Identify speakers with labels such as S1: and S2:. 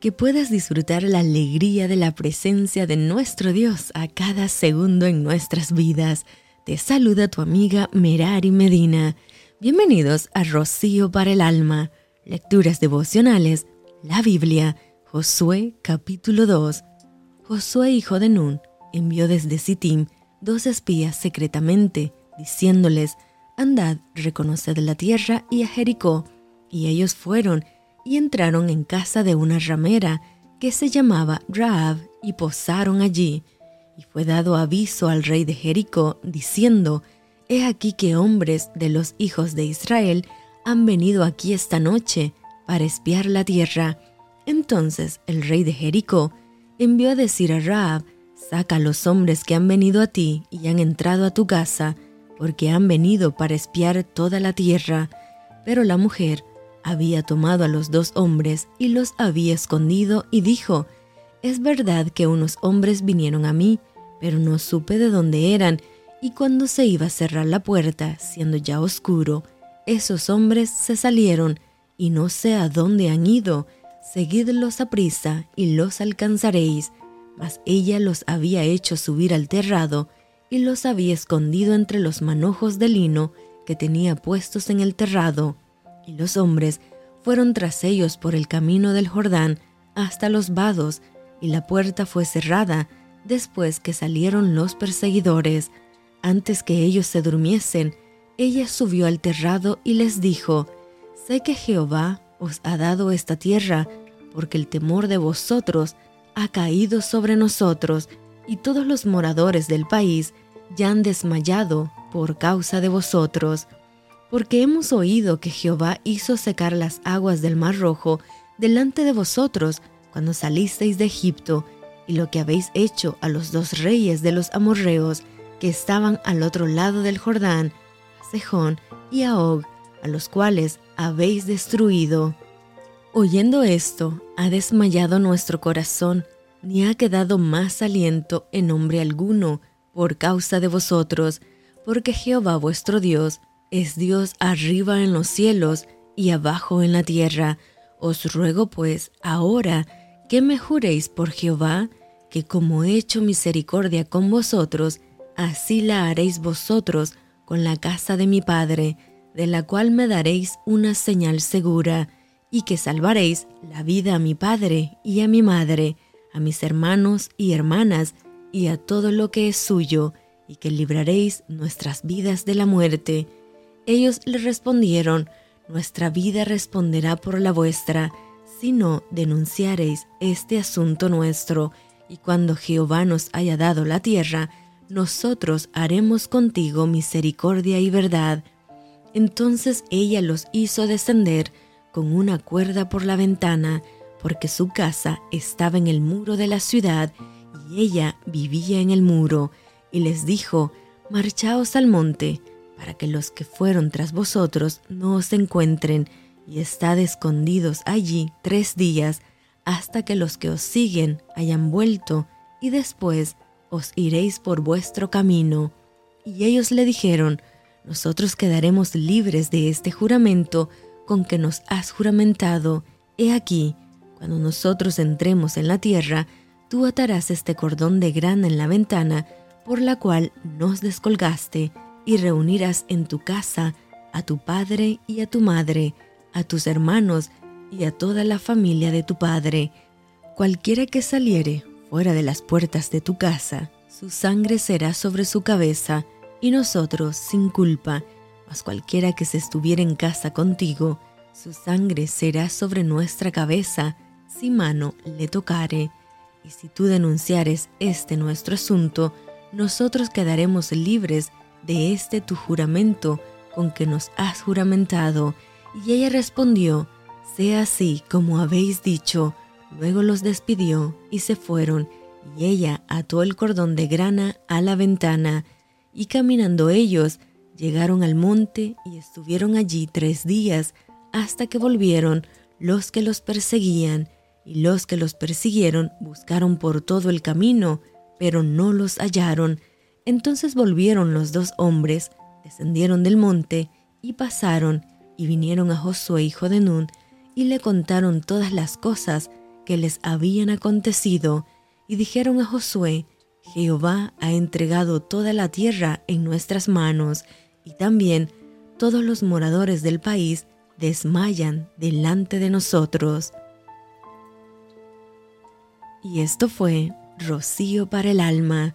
S1: que puedas disfrutar la alegría de la presencia de nuestro Dios a cada segundo en nuestras vidas. Te saluda tu amiga Merari Medina. Bienvenidos a Rocío para el Alma, Lecturas Devocionales, la Biblia, Josué capítulo 2. Josué hijo de Nun envió desde Sittim dos espías secretamente, diciéndoles, Andad, reconoced la tierra y a Jericó. Y ellos fueron y entraron en casa de una ramera que se llamaba Raab y posaron allí. Y fue dado aviso al rey de Jericó, diciendo, He aquí que hombres de los hijos de Israel han venido aquí esta noche para espiar la tierra. Entonces el rey de Jericó envió a decir a Raab, Saca a los hombres que han venido a ti y han entrado a tu casa, porque han venido para espiar toda la tierra. Pero la mujer había tomado a los dos hombres y los había escondido y dijo, Es verdad que unos hombres vinieron a mí, pero no supe de dónde eran, y cuando se iba a cerrar la puerta, siendo ya oscuro, esos hombres se salieron, y no sé a dónde han ido, seguidlos a prisa y los alcanzaréis. Mas ella los había hecho subir al terrado, y los había escondido entre los manojos de lino que tenía puestos en el terrado y los hombres fueron tras ellos por el camino del Jordán hasta los vados, y la puerta fue cerrada después que salieron los perseguidores. Antes que ellos se durmiesen, ella subió al terrado y les dijo, Sé que Jehová os ha dado esta tierra, porque el temor de vosotros ha caído sobre nosotros, y todos los moradores del país ya han desmayado por causa de vosotros porque hemos oído que Jehová hizo secar las aguas del mar rojo delante de vosotros cuando salisteis de Egipto, y lo que habéis hecho a los dos reyes de los amorreos que estaban al otro lado del Jordán, a Sejón y a Og, a los cuales habéis destruido. Oyendo esto, ha desmayado nuestro corazón, ni ha quedado más aliento en nombre alguno por causa de vosotros, porque Jehová vuestro Dios es Dios arriba en los cielos y abajo en la tierra. Os ruego pues ahora que me juréis por Jehová, que como he hecho misericordia con vosotros, así la haréis vosotros con la casa de mi Padre, de la cual me daréis una señal segura, y que salvaréis la vida a mi Padre y a mi Madre, a mis hermanos y hermanas, y a todo lo que es suyo, y que libraréis nuestras vidas de la muerte ellos le respondieron, Nuestra vida responderá por la vuestra, si no denunciareis este asunto nuestro, y cuando Jehová nos haya dado la tierra, nosotros haremos contigo misericordia y verdad. Entonces ella los hizo descender con una cuerda por la ventana, porque su casa estaba en el muro de la ciudad, y ella vivía en el muro, y les dijo, Marchaos al monte, para que los que fueron tras vosotros no os encuentren, y estad escondidos allí tres días, hasta que los que os siguen hayan vuelto, y después os iréis por vuestro camino. Y ellos le dijeron, Nosotros quedaremos libres de este juramento con que nos has juramentado. He aquí, cuando nosotros entremos en la tierra, tú atarás este cordón de grana en la ventana, por la cual nos descolgaste, y reunirás en tu casa a tu padre y a tu madre, a tus hermanos y a toda la familia de tu padre. Cualquiera que saliere fuera de las puertas de tu casa, su sangre será sobre su cabeza, y nosotros sin culpa, mas cualquiera que se estuviera en casa contigo, su sangre será sobre nuestra cabeza, si mano le tocare. Y si tú denunciares este nuestro asunto, nosotros quedaremos libres de este tu juramento con que nos has juramentado. Y ella respondió, sea así como habéis dicho. Luego los despidió y se fueron, y ella ató el cordón de grana a la ventana, y caminando ellos llegaron al monte y estuvieron allí tres días, hasta que volvieron los que los perseguían, y los que los persiguieron buscaron por todo el camino, pero no los hallaron, entonces volvieron los dos hombres, descendieron del monte y pasaron y vinieron a Josué hijo de Nun y le contaron todas las cosas que les habían acontecido y dijeron a Josué, Jehová ha entregado toda la tierra en nuestras manos y también todos los moradores del país desmayan delante de nosotros. Y esto fue Rocío para el alma.